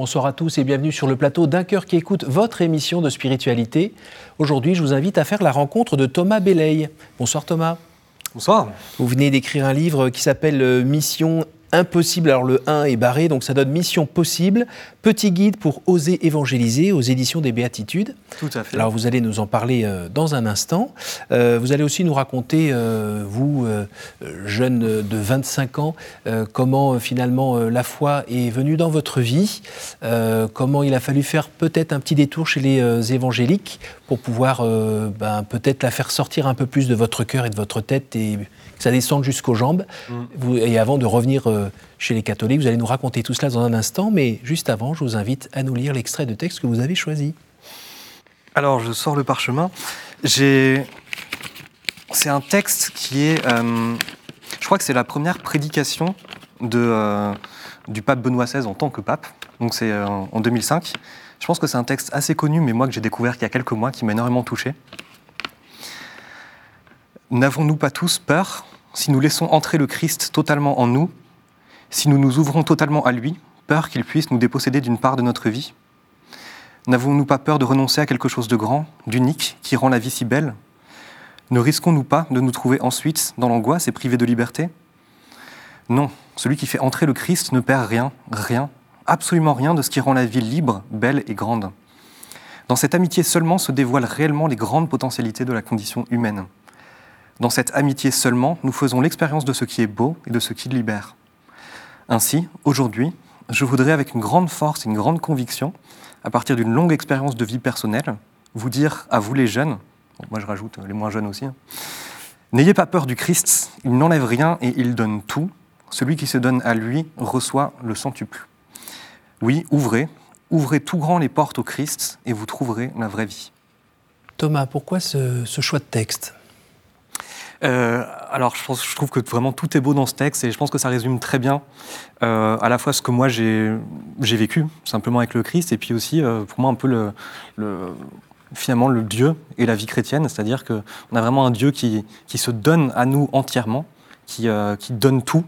Bonsoir à tous et bienvenue sur le plateau d'un cœur qui écoute votre émission de spiritualité. Aujourd'hui, je vous invite à faire la rencontre de Thomas Belley. Bonsoir Thomas. Bonsoir. Vous venez d'écrire un livre qui s'appelle euh, Mission impossible. Alors le 1 est barré, donc ça donne mission possible. Petit guide pour oser évangéliser aux éditions des Béatitudes. Tout à fait. Alors vous allez nous en parler euh, dans un instant. Euh, vous allez aussi nous raconter, euh, vous, jeune de 25 ans, comment finalement la foi est venue dans votre vie, comment il a fallu faire peut-être un petit détour chez les évangéliques pour pouvoir ben, peut-être la faire sortir un peu plus de votre cœur et de votre tête et que ça descende jusqu'aux jambes. Mm. et avant de revenir chez les catholiques, vous allez nous raconter tout cela dans un instant, mais juste avant, je vous invite à nous lire l'extrait de texte que vous avez choisi. Alors, je sors le parchemin. C'est un texte qui est... Euh, je crois que c'est la première prédication euh, du pape Benoît XVI en tant que pape. Donc c'est en 2005. Je pense que c'est un texte assez connu, mais moi que j'ai découvert il y a quelques mois, qui m'a énormément touché. N'avons-nous pas tous peur si nous laissons entrer le Christ totalement en nous, si nous nous ouvrons totalement à lui, peur qu'il puisse nous déposséder d'une part de notre vie N'avons-nous pas peur de renoncer à quelque chose de grand, d'unique, qui rend la vie si belle? Ne risquons-nous pas de nous trouver ensuite dans l'angoisse et privés de liberté? Non, celui qui fait entrer le Christ ne perd rien, rien, absolument rien de ce qui rend la vie libre, belle et grande. Dans cette amitié seulement se dévoilent réellement les grandes potentialités de la condition humaine. Dans cette amitié seulement, nous faisons l'expérience de ce qui est beau et de ce qui libère. Ainsi, aujourd'hui, je voudrais avec une grande force et une grande conviction, à partir d'une longue expérience de vie personnelle, vous dire à vous les jeunes, moi je rajoute les moins jeunes aussi, hein, n'ayez pas peur du Christ, il n'enlève rien et il donne tout. Celui qui se donne à lui reçoit le centuple. Oui, ouvrez, ouvrez tout grand les portes au Christ et vous trouverez la vraie vie. Thomas, pourquoi ce choix de texte? Euh, alors, je, trouve que vraiment tout est beau dans ce texte et je pense que ça résume très bien euh, à la fois ce que moi j'ai vécu simplement avec le Christ et puis aussi euh, pour moi un peu le, le, finalement le Dieu et la vie chrétienne, c'est-à-dire qu'on a vraiment un Dieu qui, se donne à nous entièrement, qui, euh, qui donne tout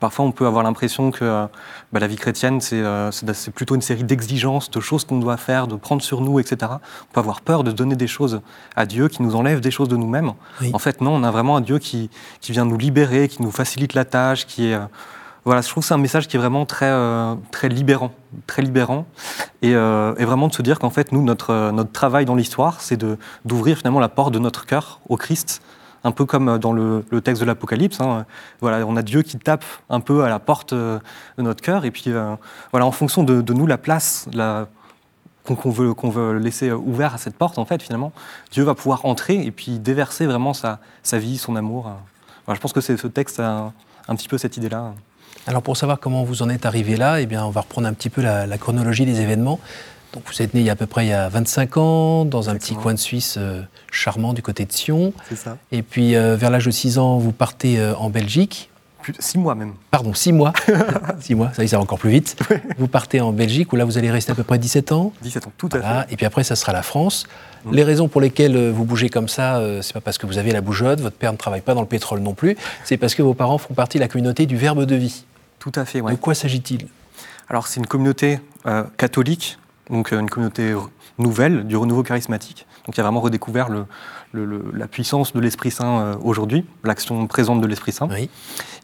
Parfois, on peut avoir l'impression que euh, bah, la vie chrétienne, euh, c'est plutôt une série d'exigences, de choses qu'on doit faire, de prendre sur nous, etc. On peut avoir peur de donner des choses à Dieu qui nous enlève des choses de nous-mêmes. En fait, non, on a vraiment un Dieu qui, qui, vient nous libérer, qui nous facilite la tâche, qui est... Euh, voilà, je trouve que c'est un message qui est vraiment très, très libérant, très libérant, et, et vraiment de se dire qu'en fait, nous, notre, notre travail dans l'histoire, c'est d'ouvrir finalement la porte de notre cœur au Christ, un peu comme dans le, texte de l'Apocalypse. Hein. Voilà, on a Dieu qui tape un peu à la porte euh, de notre cœur, et puis euh, voilà, en fonction de, nous, la place qu'on veut, qu'on veut laisser ouverte à cette porte, en fait, finalement, Dieu va pouvoir entrer et puis déverser vraiment sa, sa vie, son amour. je pense que c'est ce texte a un, petit peu cette idée-là. Alors pour savoir comment vous en êtes arrivé là, eh bien, on va reprendre un petit peu la chronologie des événements. Donc vous êtes né il y a à peu près il y a 25 ans, dans un petit coin de Suisse euh, charmant du côté de Sion. C'est ça. Et puis euh, vers l'âge de 6 ans, vous partez euh, en Belgique. Plus, 6 mois même. Pardon, 6 mois. 6 mois, ça y est, ça va encore plus vite. Vous partez en Belgique, où là vous allez rester à peu près 17 ans. 17 ans, tout à fait. Et puis après, ça sera la France. Mm. Les raisons pour lesquelles vous bougez comme ça, c'est pas parce que vous avez la bougeotte, votre père ne travaille pas dans le pétrole non plus, c'est parce que vos parents font partie de la communauté du Verbe de vie. Tout à fait, oui. De quoi s'agit-il? Alors c'est une communauté catholique donc euh, une communauté nouvelle du renouveau charismatique. Donc qui a vraiment redécouvert la puissance de l'Esprit Saint euh, aujourd'hui, l'action présente de l'Esprit Saint.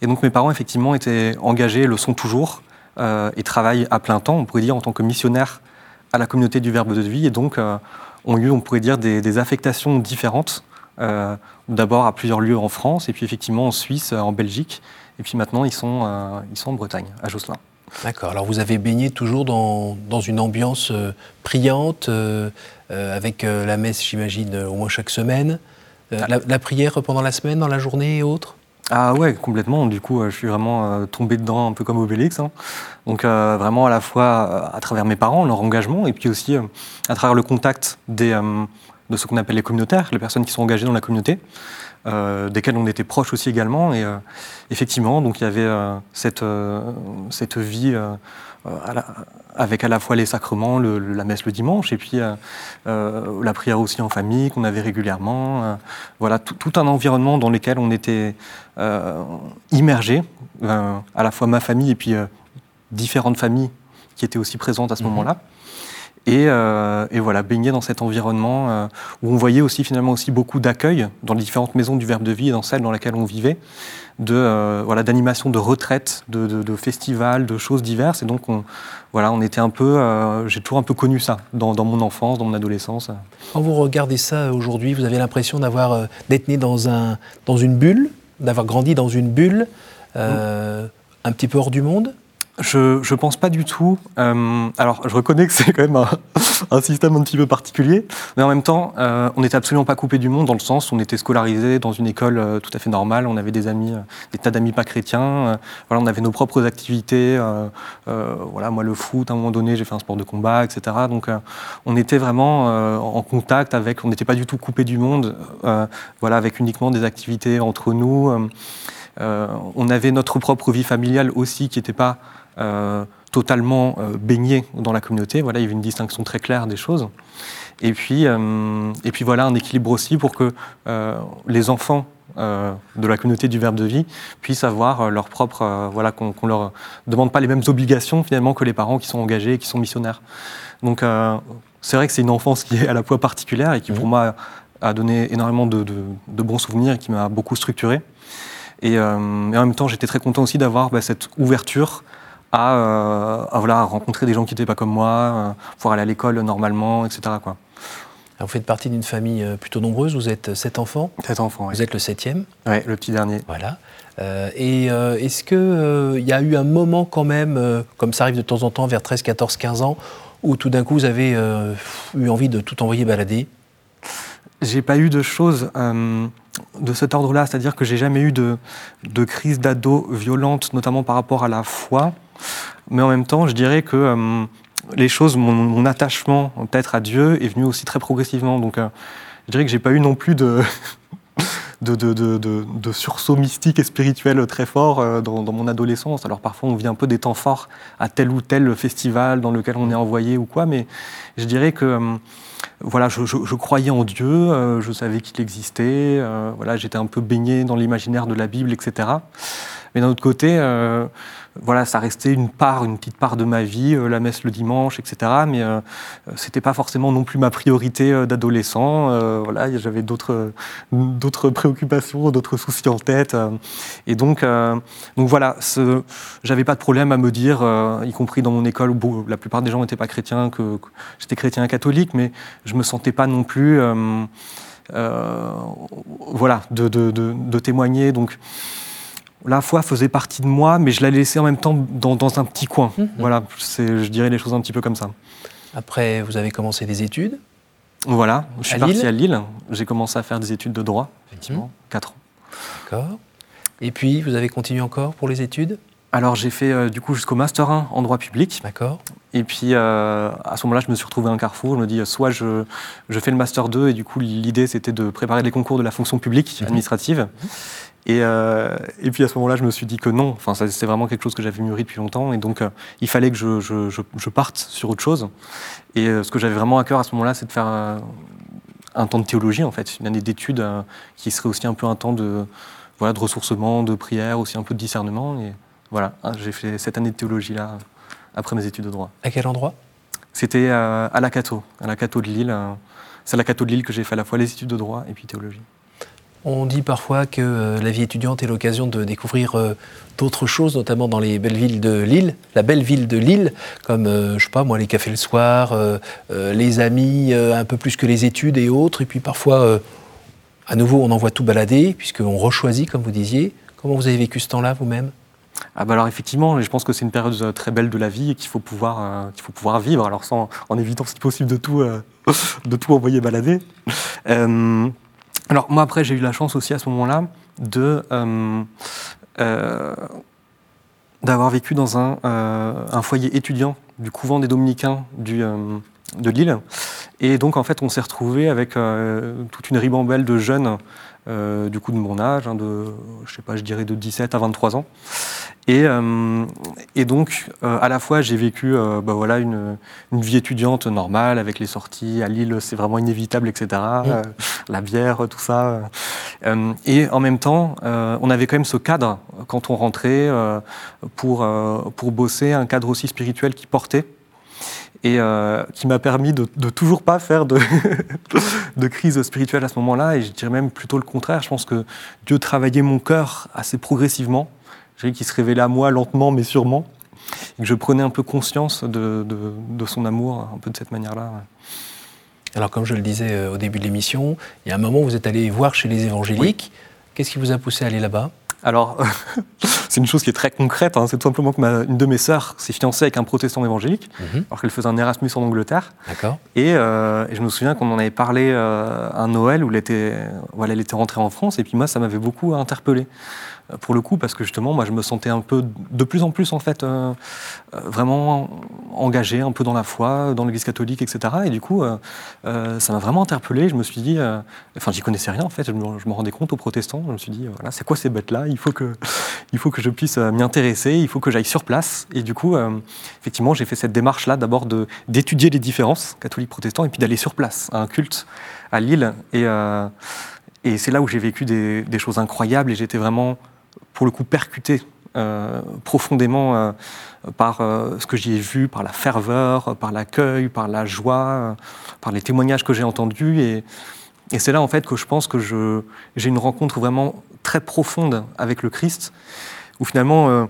Et donc mes parents effectivement étaient engagés, le sont toujours, euh, et travaillent à plein temps, on pourrait dire en tant que missionnaires à la communauté du Verbe de vie, et donc ont eu, on pourrait dire, des, affectations différentes. D'abord à plusieurs lieux en France, et puis effectivement en Suisse, en Belgique, et puis maintenant ils sont, ils sont en Bretagne, à Josselin. D'accord. Alors vous avez baigné toujours dans, dans une ambiance euh, priante, euh, euh, avec la messe, j'imagine, au moins chaque semaine. La, prière pendant la semaine, dans la journée et autres? Ah ouais, complètement. Du coup, je suis vraiment tombé dedans un peu comme Obélix. Hein. Donc vraiment à la fois à travers mes parents, leur engagement, et puis aussi à travers le contact des, de ce qu'on appelle les communautaires, les personnes qui sont engagées dans la communauté. Euh, desquels on était proches aussi également. Et euh, effectivement, donc il y avait euh, cette, cette vie avec à la fois les sacrements, la messe le dimanche, et puis la prière aussi en famille qu'on avait régulièrement. voilà, tout, un environnement dans lequel on était immergé, à la fois ma famille et puis différentes familles qui était aussi présente à ce mhm. moment-là. Et, et, voilà, baigner dans cet environnement où on voyait aussi finalement aussi beaucoup d'accueil dans les différentes maisons du Verbe de Vie et dans celle dans laquelle on vivait de euh, voilà d'animation de retraite, de, de, festivals, de choses diverses. Et donc on voilà, on était un peu, euh, j'ai toujours un peu connu ça dans, mon enfance, dans mon adolescence. Quand vous regardez ça aujourd'hui, vous avez l'impression d'avoir euh, d'être né dans un dans une bulle, d'avoir grandi dans une bulle, un petit peu hors du monde? Je ne pense pas du tout. Euh, alors, je reconnais que c'est quand même un, système un petit peu particulier, mais en même temps, euh, on n'était absolument pas coupé du monde dans le sens où on était scolarisé dans une école euh, tout à fait normale. On avait des amis, des tas d'amis pas chrétiens. voilà, on avait nos propres activités. voilà, moi, le foot, à un moment donné, j'ai fait un sport de combat, etc. Donc, on était vraiment en contact avec. On n'était pas du tout coupé du monde. voilà, avec uniquement des activités entre nous. on avait notre propre vie familiale aussi qui n'était pas euh, totalement euh, baigné dans la communauté. Voilà, il y avait une distinction très claire des choses. Et puis, euh, et puis voilà, un équilibre aussi pour que les enfants de la communauté du Verbe de vie puissent avoir leur propre, voilà, qu'on ne leur demande pas les mêmes obligations finalement que les parents qui sont engagés et qui sont missionnaires. Donc c'est vrai que c'est une enfance qui est à la fois particulière et qui pour mmh. moi a donné énormément de, bons souvenirs et qui m'a beaucoup structuré. Et, en même temps, j'étais très content aussi d'avoir bah, cette ouverture à, euh, voilà, rencontrer des gens qui n'étaient pas comme moi, euh, pouvoir aller à l'école normalement, etc. Quoi. vous faites partie d'une famille euh, plutôt nombreuse, vous êtes sept enfants Sept enfants, oui. Vous êtes le septième Oui, le petit dernier. Voilà. et est-ce qu'il y a eu un moment quand même, comme ça arrive de temps en temps, vers 13, 14, 15 ans, où tout d'un coup vous avez eu envie de tout envoyer balader? J'ai pas eu de choses de cet ordre-là, c'est-à-dire que j'ai jamais eu de, de crise d'ado violente, notamment par rapport à la foi. Mais en même temps, je dirais que euh, les choses, mon, attachement peut-être à Dieu est venu aussi très progressivement. Donc, euh, je dirais que j'ai pas eu non plus de, de, de, sursaut mystique et spirituel très fort euh, dans, mon adolescence. Alors parfois, on vit un peu des temps forts à tel ou tel festival dans lequel on est envoyé ou quoi, mais je dirais que voilà, je, croyais en Dieu, je savais qu'il existait, voilà, j'étais un peu baigné dans l'imaginaire de la Bible, etc. Mais d'un autre côté, voilà, ça restait une part, une petite part de ma vie, euh, la messe le dimanche, etc. Mais euh, c'était pas forcément non plus ma priorité euh, d'adolescent. voilà, j'avais d'autres, d'autres préoccupations, d'autres soucis en tête. et donc, donc voilà, j'avais pas de problème à me dire, y compris dans mon école où la plupart des gens n'étaient pas chrétiens, que, j'étais chrétien catholique, mais je me sentais pas non plus, voilà, de, de, de, de témoigner. Donc la foi faisait partie de moi, mais je la laissais en même temps dans, un petit coin. Mhm. Voilà, je dirais les choses un petit peu comme ça. Après, vous avez commencé des études Voilà, je suis parti à Lille. J'ai commencé à faire des études de droit, effectivement, 4 mhm. ans. D'accord. Et puis, vous avez continué encore pour les études alors j'ai fait euh, du coup jusqu'au master 1 en droit public. D'accord. Et puis euh, à ce moment-là, je me suis retrouvé à un carrefour. Je me dis soit je, je fais le master 2 et du coup l'idée c'était de préparer les concours de la fonction publique mhm. administrative. Et, euh, et, puis à ce moment-là, je me suis dit que non, enfin, c'est vraiment quelque chose que j'avais mûri depuis longtemps, et donc euh, il fallait que je, je, je, parte sur autre chose. Et euh, ce que j'avais vraiment à cœur à ce moment-là, c'est de faire un temps de théologie, en fait, une année d'études qui serait aussi un peu un temps de, voilà, de ressourcement, de prière, aussi un peu de discernement. Et voilà, hein, j'ai fait cette année de théologie-là après mes études de droit. À quel endroit? C'était à la Cato, à la Cato de Lille. C'est à la Cato de Lille que j'ai fait à la fois les études de droit et puis théologie. On dit parfois que euh, la vie étudiante est l'occasion de découvrir euh, d'autres choses, notamment dans les belles villes de Lille, la belle ville de Lille, comme, euh, je sais pas moi, les cafés le soir, les amis, un peu plus que les études et autres. Et puis parfois, à nouveau, on envoie tout balader, puisqu'on rechoisit, comme vous disiez. Comment vous avez vécu ce temps-là vous-même? Ah bah alors effectivement, je pense que c'est une période très belle de la vie et qu'il faut pouvoir, qu'il faut pouvoir vivre, alors sans, en évitant si possible de tout, de tout envoyer balader. Alors moi après j'ai eu la chance aussi à ce moment-là de euh, euh, d'avoir vécu dans un, euh, un, foyer étudiant du couvent des Dominicains de Lille. Et donc en fait on s'est retrouvé avec toute une ribambelle de jeunes du coup de mon âge, hein, de je sais pas je dirais de 17 à 23 ans. Et, euh, et donc, euh, à la fois, j'ai vécu euh, bah voilà, une, une, vie étudiante normale avec les sorties. À Lille, c'est vraiment inévitable, etc. Mmh. la bière, tout ça. et en même temps, on avait quand même ce cadre quand on rentrait pour, pour bosser, un cadre aussi spirituel qui portait et qui m'a permis de, de, toujours pas faire de, de crise spirituelle à ce moment-là. Et je dirais même plutôt le contraire. Je pense que Dieu travaillait mon cœur assez progressivement qui se révélait à moi lentement mais sûrement, et que je prenais un peu conscience de, son amour, un peu de cette manière-là. Alors, comme je le disais euh, au début de l'émission, il y a un moment où vous êtes allé voir chez les évangéliques. Qu'est-ce qui vous a poussé à aller là-bas? Alors, c'est une chose qui est très concrète. Hein. C'est tout simplement que une de mes sœurs s'est fiancée avec un protestant évangélique, mhm. alors qu'elle faisait un Erasmus en Angleterre. D'accord. Et, euh, je me souviens qu'on en avait parlé euh, un Noël où elle était, voilà, elle était rentrée en France. Et puis moi, ça m'avait beaucoup interpellé pour le coup, parce que justement, moi, je me sentais un peu, de plus en plus, en fait, euh, euh, vraiment engagé un peu dans la foi, dans l'Église catholique, etc. Et du coup, euh, ça m'a vraiment interpellé. Je me suis dit, enfin, j'y connaissais rien, en fait. Je me, rendais compte aux protestants. Je me suis dit, voilà, c'est quoi ces bêtes-là? Il, faut que, il faut que je puisse m'y intéresser, il faut que j'aille sur place. Et du coup, effectivement, j'ai fait cette démarche-là, d'abord d'étudier les différences catholiques-protestants, et puis d'aller sur place, à un culte à Lille. Et, et c'est là où j'ai vécu des, des choses incroyables, et j'étais vraiment pour le coup percuté euh, profondément euh, par euh, ce que j'y ai vu, par la ferveur, par l'accueil, par la joie, par les témoignages que j'ai entendus. Et, et c'est là en fait que je pense que j'ai une rencontre vraiment très profonde avec le Christ, où finalement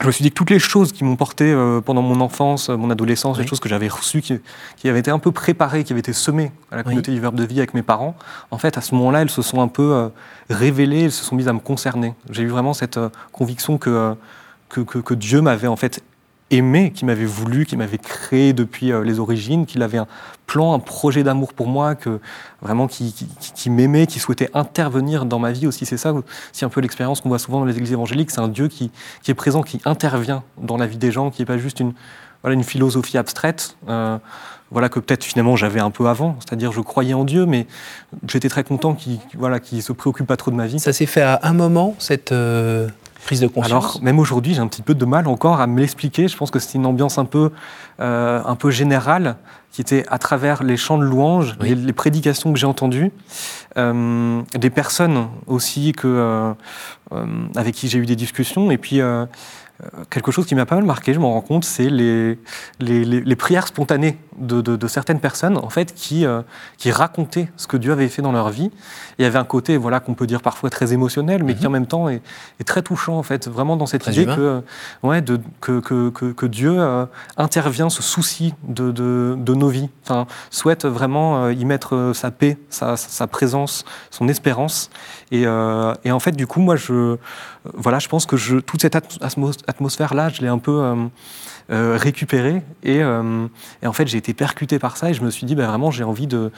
je me suis dit que toutes les choses qui m'ont porté euh, pendant mon enfance, mon adolescence, les choses que j'avais reçues, qui, avaient été un peu préparées, qui avaient été semées à la communauté du Verbe de vie avec mes parents, en fait, à ce moment-là, elles se sont un peu euh, révélées, elles se sont mises à me concerner. J'ai eu vraiment cette euh, conviction que, que, que, Dieu m'avait en fait aimé, qui m'avait voulu, qui m'avait créé depuis les origines, qu'il avait un plan, un projet d'amour pour moi, que vraiment qui, m'aimait, qui souhaitait intervenir dans ma vie aussi. C'est ça, c'est un peu l'expérience qu'on voit souvent dans les églises évangéliques. C'est un Dieu qui, qui, est présent, qui intervient dans la vie des gens, qui n'est pas juste une, voilà, une philosophie abstraite. Euh, voilà que peut-être finalement j'avais un peu avant, c'est-à-dire je croyais en Dieu, mais j'étais très content qu'il voilà, qu se préoccupe pas trop de ma vie. Ça s'est fait à un moment cette euh, prise de conscience. Alors même aujourd'hui j'ai un petit peu de mal encore à me l'expliquer. Je pense que c'est une ambiance un peu euh, un peu générale qui était à travers les chants de louanges, les, prédications que j'ai entendues, euh, des personnes aussi que, euh, euh, avec qui j'ai eu des discussions, et puis quelque chose qui m'a pas mal marqué, je m'en rends compte, c'est les, les, prières spontanées de, certaines personnes, en fait, qui, euh, qui racontaient ce que Dieu avait fait dans leur vie. il y avait un côté, voilà, qu'on peut dire parfois très émotionnel, mais qui mhm. en même temps est, très touchant, en fait, vraiment dans cette idée que, ouais, de, que, que, que, Dieu euh, intervient, se soucie de, de, nos vies, enfin, souhaite vraiment euh, y mettre sa paix, sa, sa, présence, son espérance. Et, et, en fait, du coup, moi, je, voilà, je pense que je, toute cette atmosphère-là, je l'ai un peu euh. Euh, et, en fait, j'ai été percuté par ça et je me suis dit, bah, vraiment, j'ai envie de.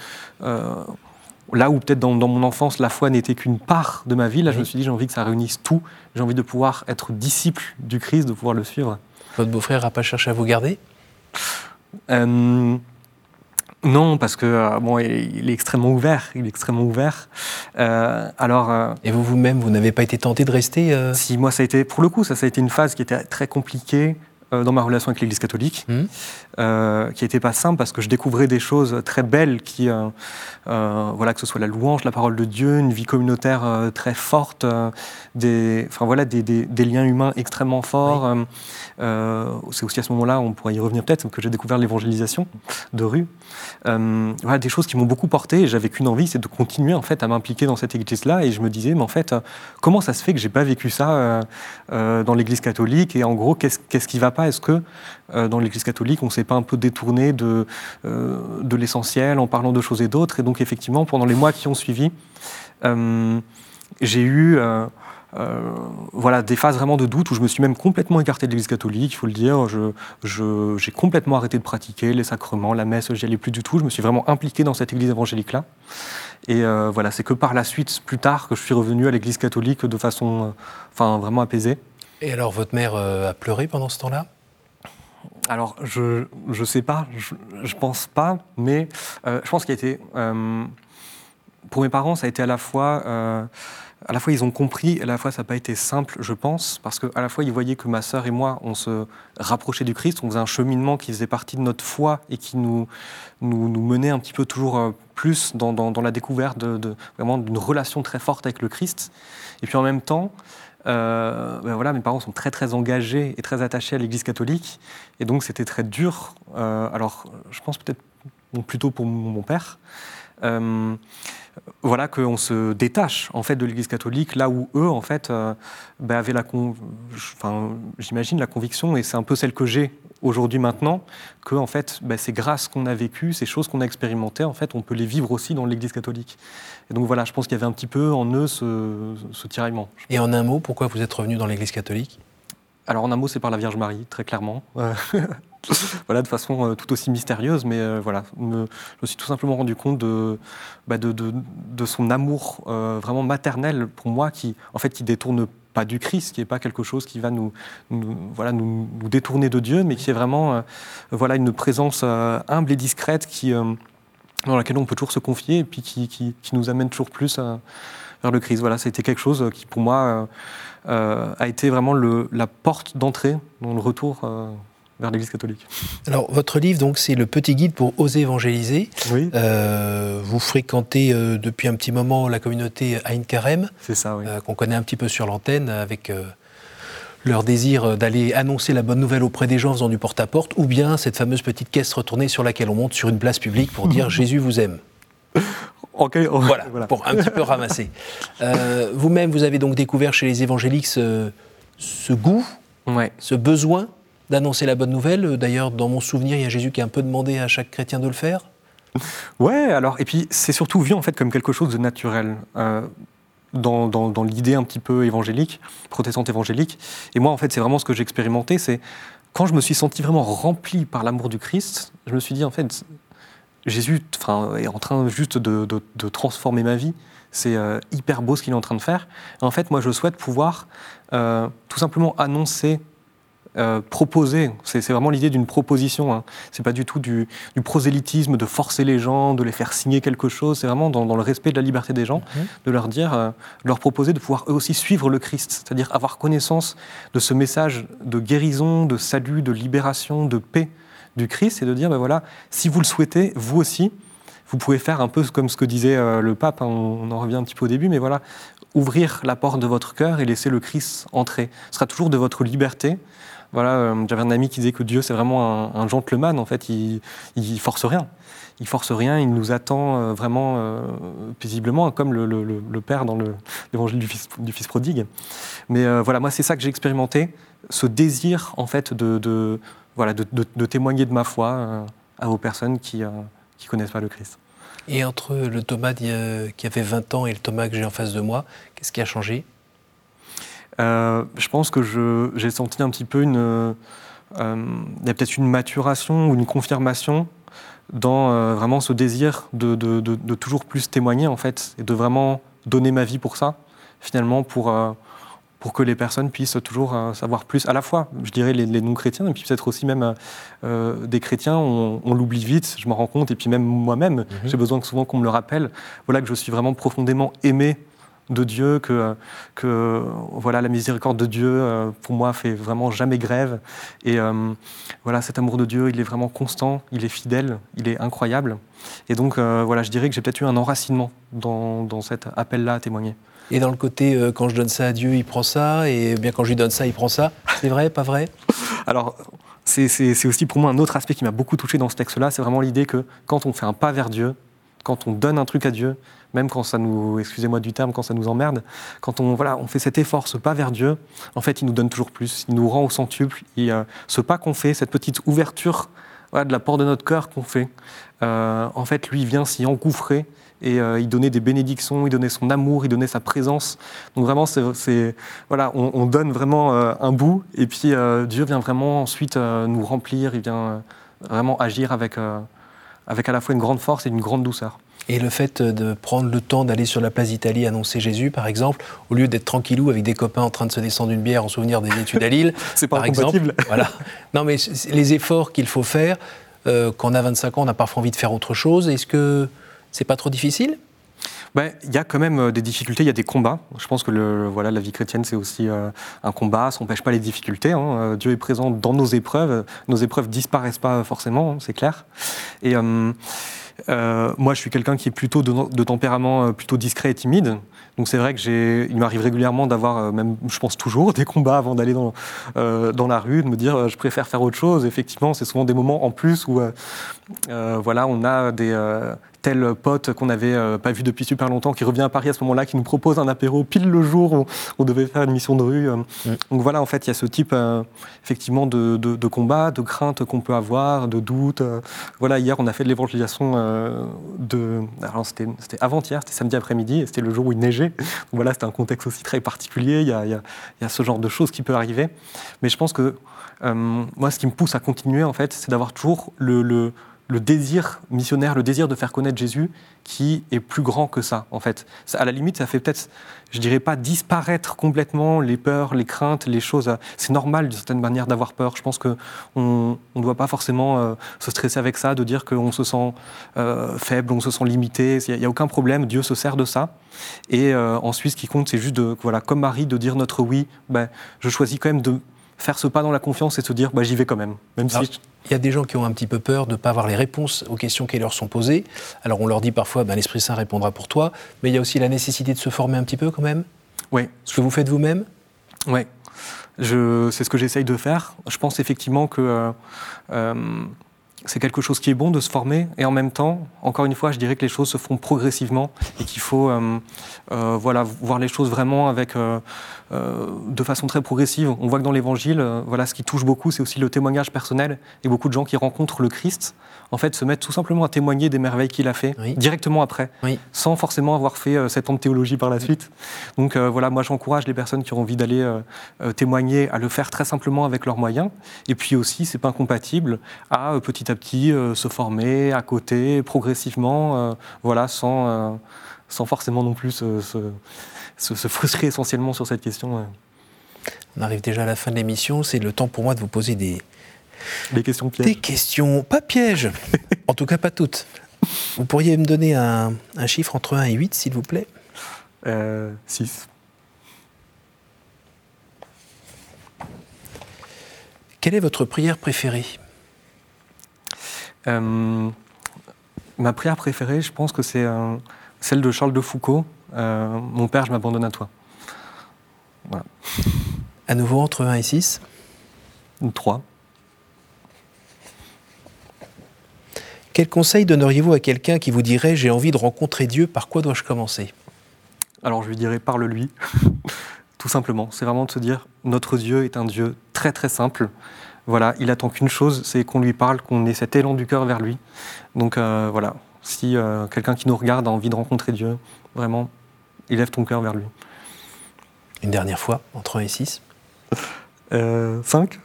Euh, là où peut-être dans, mon enfance, la foi n'était qu'une part de ma vie, là, je me suis dit, j'ai envie que ça réunisse tout. J'ai envie de pouvoir être disciple du Christ, de pouvoir le suivre. Votre beau-frère n'a pas cherché à vous garder? Non, parce que bon, il est extrêmement ouvert. Il est extrêmement ouvert. alors. Et vous vous-même, vous, n'avez pas été tenté de rester Si moi, ça a été, pour le coup, ça, ça a été une phase qui était très compliquée. Euh, dans ma relation avec l'Église catholique, mmh. Euh, qui n'était pas simple parce que je découvrais des choses très belles, qui, euh, voilà, que ce soit la louange, la parole de Dieu, une vie communautaire très forte, des, enfin, voilà, des, des, liens humains extrêmement forts. C'est aussi à ce moment-là, on pourrait y revenir peut-être, que j'ai découvert l'évangélisation de rue. voilà, des choses qui m'ont beaucoup porté et j'avais qu'une envie, c'est de continuer en fait à m'impliquer dans cette église-là. Et je me disais, mais en fait, comment ça se fait que j'ai pas vécu ça dans l'Église catholique Et en gros, qu'est-ce qui va pas? Est-ce que euh, dans l'Église catholique, on ne pas un peu détourné de, euh, de l'essentiel en parlant de choses et d'autres Et donc, effectivement, pendant les mois qui ont suivi, euh, j'ai eu voilà, des phases vraiment de doute où je me suis même complètement écarté de l'Église catholique, il faut le dire. J'ai je, complètement arrêté de pratiquer les sacrements, la messe, j'y allais plus du tout. Je me suis vraiment impliqué dans cette Église évangélique-là. Et voilà, c'est que par la suite, plus tard, que je suis revenu à l'Église catholique de façon enfin, vraiment apaisée. Et alors, votre mère a pleuré pendant ce temps-là? Alors, je ne sais pas, je, ne pense pas, mais euh, je pense qu'il a été. Euh, pour mes parents, ça a été à la fois euh, à la fois ils ont compris, à la fois ça n'a pas été simple, je pense, parce qu'à la fois ils voyaient que ma sœur et moi, on se rapprochait du Christ, on faisait un cheminement qui faisait partie de notre foi et qui nous, nous, menait un petit peu toujours plus dans, dans, la découverte de, vraiment d'une relation très forte avec le Christ. Et puis en même temps, euh, ben voilà, mes parents sont très très engagés et très attachés à l'Église catholique, et donc c'était très dur. Euh, alors, je pense peut-être plutôt pour mon père, euh, voilà qu'on se détache en fait de l'Église catholique là où eux en fait euh, bah, avaient la enfin, j'imagine la conviction et c'est un peu celle que j'ai aujourd'hui maintenant que en fait bah, ces grâces qu'on a vécues ces choses qu'on a expérimentées en fait on peut les vivre aussi dans l'Église catholique. Et donc voilà je pense qu'il y avait un petit peu en eux ce, ce tiraillement. Et en un mot pourquoi vous êtes revenu dans l'Église catholique? Alors en un mot c'est par la Vierge Marie très clairement voilà, de façon euh, tout aussi mystérieuse, mais euh, voilà, je me suis tout simplement rendu compte de, bah, son amour euh, vraiment maternel pour moi, qui en fait qui détourne pas du Christ, qui n'est pas quelque chose qui va nous, voilà, nous, détourner de Dieu, mais qui est vraiment voilà, une présence humble et discrète qui, dans laquelle on peut toujours se confier et puis qui, nous amène toujours plus vers le Christ. Voilà, c'était quelque chose qui pour moi a été vraiment la porte d'entrée dans le retour vers l'Église catholique. Alors, votre livre, donc, c'est le petit guide pour oser évangéliser. Oui. Euh, vous fréquentez euh, depuis un petit moment la communauté Ain Karem. C'est ça, oui. Euh, qu'on connaît un petit peu sur l'antenne avec leur désir d'aller annoncer la bonne nouvelle auprès des gens en faisant du porte-à-porte, ou bien cette fameuse petite caisse retournée sur laquelle on monte sur une place publique pour dire Jésus vous aime. Voilà, pour un petit peu ramasser. Vous-même, vous avez donc découvert chez les évangéliques ce, ce goût, ouais. ce besoin d'annoncer la bonne nouvelle. D'ailleurs, dans mon souvenir, il y a Jésus qui a un peu demandé à chaque chrétien de le faire. Ouais, alors, et puis c'est surtout vu en fait comme quelque chose de naturel. Euh, dans, dans, l'idée un petit peu évangélique, protestante évangélique. Et moi, en fait, c'est vraiment ce que j'ai expérimenté. C'est quand je me suis senti vraiment rempli par l'amour du Christ, je me suis dit, en fait, Jésus est en train juste de, de, transformer ma vie. C'est euh, hyper beau ce qu'il est en train de faire. en fait, moi, je souhaite pouvoir euh, tout simplement annoncer euh, proposer. C'est vraiment l'idée d'une proposition. Hein. C'est pas du tout du, prosélytisme, de forcer les gens, de les faire signer quelque chose. C'est vraiment dans, le respect de la liberté des gens, mhm. de leur dire, euh, leur proposer de pouvoir eux aussi suivre le Christ, c'est-à-dire avoir connaissance de ce message de guérison, de salut, de libération, de paix du Christ, et de dire, ben voilà, si vous le souhaitez, vous aussi, vous pouvez faire un peu comme ce que disait euh, le pape, hein, on, en revient un petit peu au début, mais voilà, ouvrir la porte de votre cœur et laisser le Christ entrer. Ce sera toujours de votre liberté, voilà, euh, j'avais un ami qui disait que Dieu c'est vraiment un, gentleman. En fait, il, il force rien. Il force rien. Il nous attend euh, vraiment euh, paisiblement, comme le, père dans l'évangile du fils, prodigue. Mais voilà, moi c'est ça que j'ai expérimenté, ce désir en fait de, témoigner de ma foi à aux personnes qui qui connaissent pas le Christ. Et entre le Thomas qui avait 20 ans et le Thomas que j'ai en face de moi, qu'est-ce qui a changé? Euh, je pense que j'ai senti un petit peu une. Euh, il y a peut-être une maturation ou une confirmation dans euh, vraiment ce désir de, de, toujours plus témoigner, en fait, et de vraiment donner ma vie pour ça, finalement, pour, pour que les personnes puissent toujours savoir plus. À la fois, je dirais, les, non-chrétiens, et puis peut-être aussi même des chrétiens, on, l'oublie vite, je m'en rends compte, et puis même moi-même, mhm. j'ai besoin souvent qu'on me le rappelle, voilà, que je suis vraiment profondément aimé de Dieu, que, que voilà, la miséricorde de Dieu, euh, pour moi, fait vraiment jamais grève. Et euh, voilà, cet amour de Dieu, il est vraiment constant, il est fidèle, il est incroyable. Et donc, euh, voilà, je dirais que j'ai peut-être eu un enracinement dans, dans cet appel-là à témoigner. Et dans le côté, quand je donne ça à Dieu, il prend ça, et bien quand je lui donne ça, il prend ça. C'est vrai, pas vrai? Alors, c'est aussi pour moi un autre aspect qui m'a beaucoup touché dans ce texte-là, c'est vraiment l'idée que quand on fait un pas vers Dieu, quand on donne un truc à Dieu, même quand ça nous, excusez-moi du terme, quand ça nous emmerde, quand on, voilà, on fait cet effort, ce pas vers Dieu, en fait, il nous donne toujours plus, il nous rend au centuple. Et euh, ce pas qu'on fait, cette petite ouverture de la porte de notre cœur qu'on fait, euh, en fait, lui, vient s'y engouffrer et euh, il donnait des bénédictions, il donnait son amour, il donnait sa présence. Donc vraiment, c'est, voilà, on, donne vraiment un bout et puis Dieu vient vraiment ensuite nous remplir, il vient vraiment agir avec, avec à la fois une grande force et une grande douceur. Et le fait de prendre le temps d'aller sur la place d'Italie annoncer Jésus, par exemple, au lieu d'être tranquillou avec des copains en train de se descendre une bière en souvenir des études à Lille, c'est pas par exemple. Voilà. Non, mais les efforts qu'il faut faire, euh, quand on a 25 ans, on a parfois envie de faire autre chose. Est-ce que c'est pas trop difficile? Ben, il y a quand même des difficultés, il y a des combats. Je pense que le, voilà, la vie chrétienne, c'est aussi un combat, ça n'empêche pas les difficultés. Hein. Dieu est présent dans nos épreuves, nos épreuves disparaissent pas forcément, hein, c'est clair. Et moi, je suis quelqu'un qui est plutôt de, tempérament plutôt discret et timide. Donc c'est vrai que j'ai, il m'arrive régulièrement d'avoir, euh, même je pense toujours, des combats avant d'aller dans, euh, dans la rue, de me dire euh, je préfère faire autre chose. Effectivement, c'est souvent des moments en plus où voilà, on a des, tel pote qu'on n'avait euh, pas vu depuis super longtemps, qui revient à Paris à ce moment-là, qui nous propose un apéro pile le jour où on devait faire une mission de rue. Euh. Mm. Donc voilà, en fait, il y a ce type euh, effectivement de, de, combat, de crainte qu'on peut avoir, de doute. voilà, hier, on a fait de l'évangélisation de. Alors c'était avant-hier, c'était samedi après-midi, et c'était le jour où il neigeait. Donc voilà, c'était un contexte aussi très particulier. Il y, a, il, y a, ce genre de choses qui peut arriver. Mais je pense que moi, ce qui me pousse à continuer, en fait, c'est d'avoir toujours le, le le désir missionnaire, le désir de faire connaître Jésus, qui est plus grand que ça, en fait. à la limite, ça fait peut-être, je dirais pas disparaître complètement les peurs, les craintes, les choses. C'est normal, d'une certaine manière, d'avoir peur. Je pense qu'on ne doit pas forcément euh, se stresser avec ça, de dire qu'on se sent euh, faible, on se sent limité. Il n'y a, aucun problème, Dieu se sert de ça. Et euh, ensuite, ce qui compte, c'est juste, de, voilà, comme Marie, de dire notre oui. Ben, je choisis quand même de faire ce pas dans la confiance et se dire, bah, j'y vais quand même, même si il y a des gens qui ont un petit peu peur de ne pas avoir les réponses aux questions qui leur sont posées. Alors on leur dit parfois, ben, l'Esprit Saint répondra pour toi, mais il y a aussi la nécessité de se former un petit peu quand même. Oui. Ce que vous faites vous-même Oui. C'est ce que j'essaye de faire. Je pense effectivement que euh, euh, c'est quelque chose qui est bon de se former et en même temps, encore une fois, je dirais que les choses se font progressivement et qu'il faut euh, euh, voilà, voir les choses vraiment avec, euh, de façon très progressive. On voit que dans l'Évangile, voilà, ce qui touche beaucoup, c'est aussi le témoignage personnel et beaucoup de gens qui rencontrent le Christ en fait, se mettre tout simplement à témoigner des merveilles qu'il a fait directement après, sans forcément avoir fait cette ans de théologie par la suite. Donc voilà, moi j'encourage les personnes qui ont envie d'aller témoigner à le faire très simplement avec leurs moyens. Et puis aussi, c'est pas incompatible à petit à petit se former à côté, progressivement, voilà, sans sans forcément non plus se, frustrer essentiellement sur cette question. On arrive déjà à la fin de l'émission. C'est le temps pour moi de vous poser des, des questions pièges. Des questions, pas pièges. en tout cas, pas toutes. Vous pourriez me donner un, chiffre entre 1 et 8, s'il vous plaît? 6. Euh, Quelle est votre prière préférée? Euh, Ma prière préférée, je pense que c'est celle de Charles de Foucault, euh, Mon père, je m'abandonne à toi. Voilà. À nouveau entre 1 et 6 3. Quel conseil donneriez-vous à quelqu'un qui vous dirait j'ai envie de rencontrer Dieu, par quoi dois-je commencer? Alors je lui dirais parle-lui, tout simplement. C'est vraiment de se dire notre Dieu est un Dieu très très simple. Voilà, il attend qu'une chose, c'est qu'on lui parle, qu'on ait cet élan du cœur vers lui. Donc euh, voilà, si euh, quelqu'un qui nous regarde a envie de rencontrer Dieu, vraiment, élève ton cœur vers lui. Une dernière fois, entre 1 et 6 euh, 5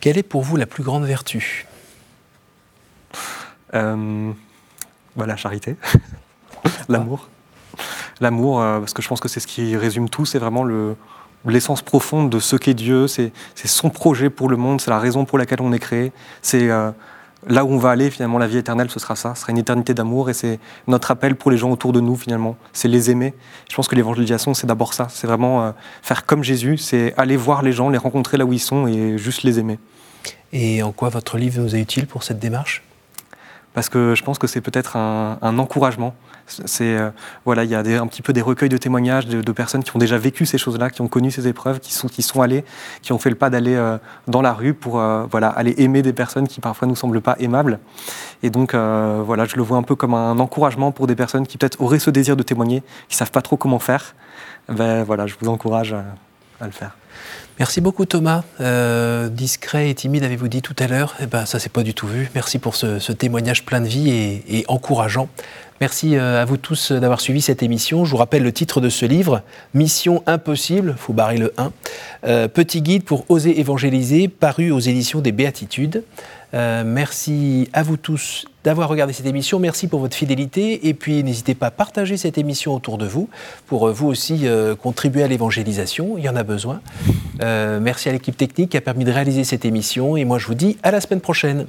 Quelle est pour vous la plus grande vertu? Euh, bah, La charité, l'amour. L'amour, euh, parce que je pense que c'est ce qui résume tout, c'est vraiment le, l'essence profonde de ce qu'est Dieu, c'est son projet pour le monde, c'est la raison pour laquelle on est créé, c'est euh, là où on va aller finalement, la vie éternelle, ce sera ça, ce sera une éternité d'amour et c'est notre appel pour les gens autour de nous finalement, c'est les aimer. Je pense que l'évangélisation, c'est d'abord ça, c'est vraiment euh, faire comme Jésus, c'est aller voir les gens, les rencontrer là où ils sont et juste les aimer. Et en quoi votre livre nous est utile pour cette démarche? Parce que je pense que c'est peut-être un encouragement c'est euh, voilà, il y a un petit peu des recueils de témoignages de, personnes qui ont déjà vécu ces choses-là, qui ont connu ces épreuves, qui sont qui sont allées, qui ont fait le pas d'aller euh, dans la rue pour euh, voilà aller aimer des personnes qui parfois nous semblent pas aimables. Et donc voilà, je le vois un peu comme un encouragement pour des personnes qui peut-être auraient ce désir de témoigner, qui savent pas trop comment faire. Ben voilà, je vous encourage à le faire. Merci beaucoup Thomas. Euh, discret et timide, avez-vous dit tout à l'heure? Eh ben, ça s'est pas du tout vu. Merci pour ce, témoignage plein de vie et, encourageant. Merci euh, à vous tous d'avoir suivi cette émission. Je vous rappelle le titre de ce livre, Mission impossible, faut barrer le 1, euh, Petit guide pour oser évangéliser, paru aux éditions des Béatitudes. Euh, merci à vous tous d'avoir regardé cette émission. Merci pour votre fidélité. Et puis, n'hésitez pas à partager cette émission autour de vous pour euh, vous aussi euh, contribuer à l'évangélisation. Il y en a besoin. merci à l'équipe technique qui a permis de réaliser cette émission. Et moi, je vous dis à la semaine prochaine.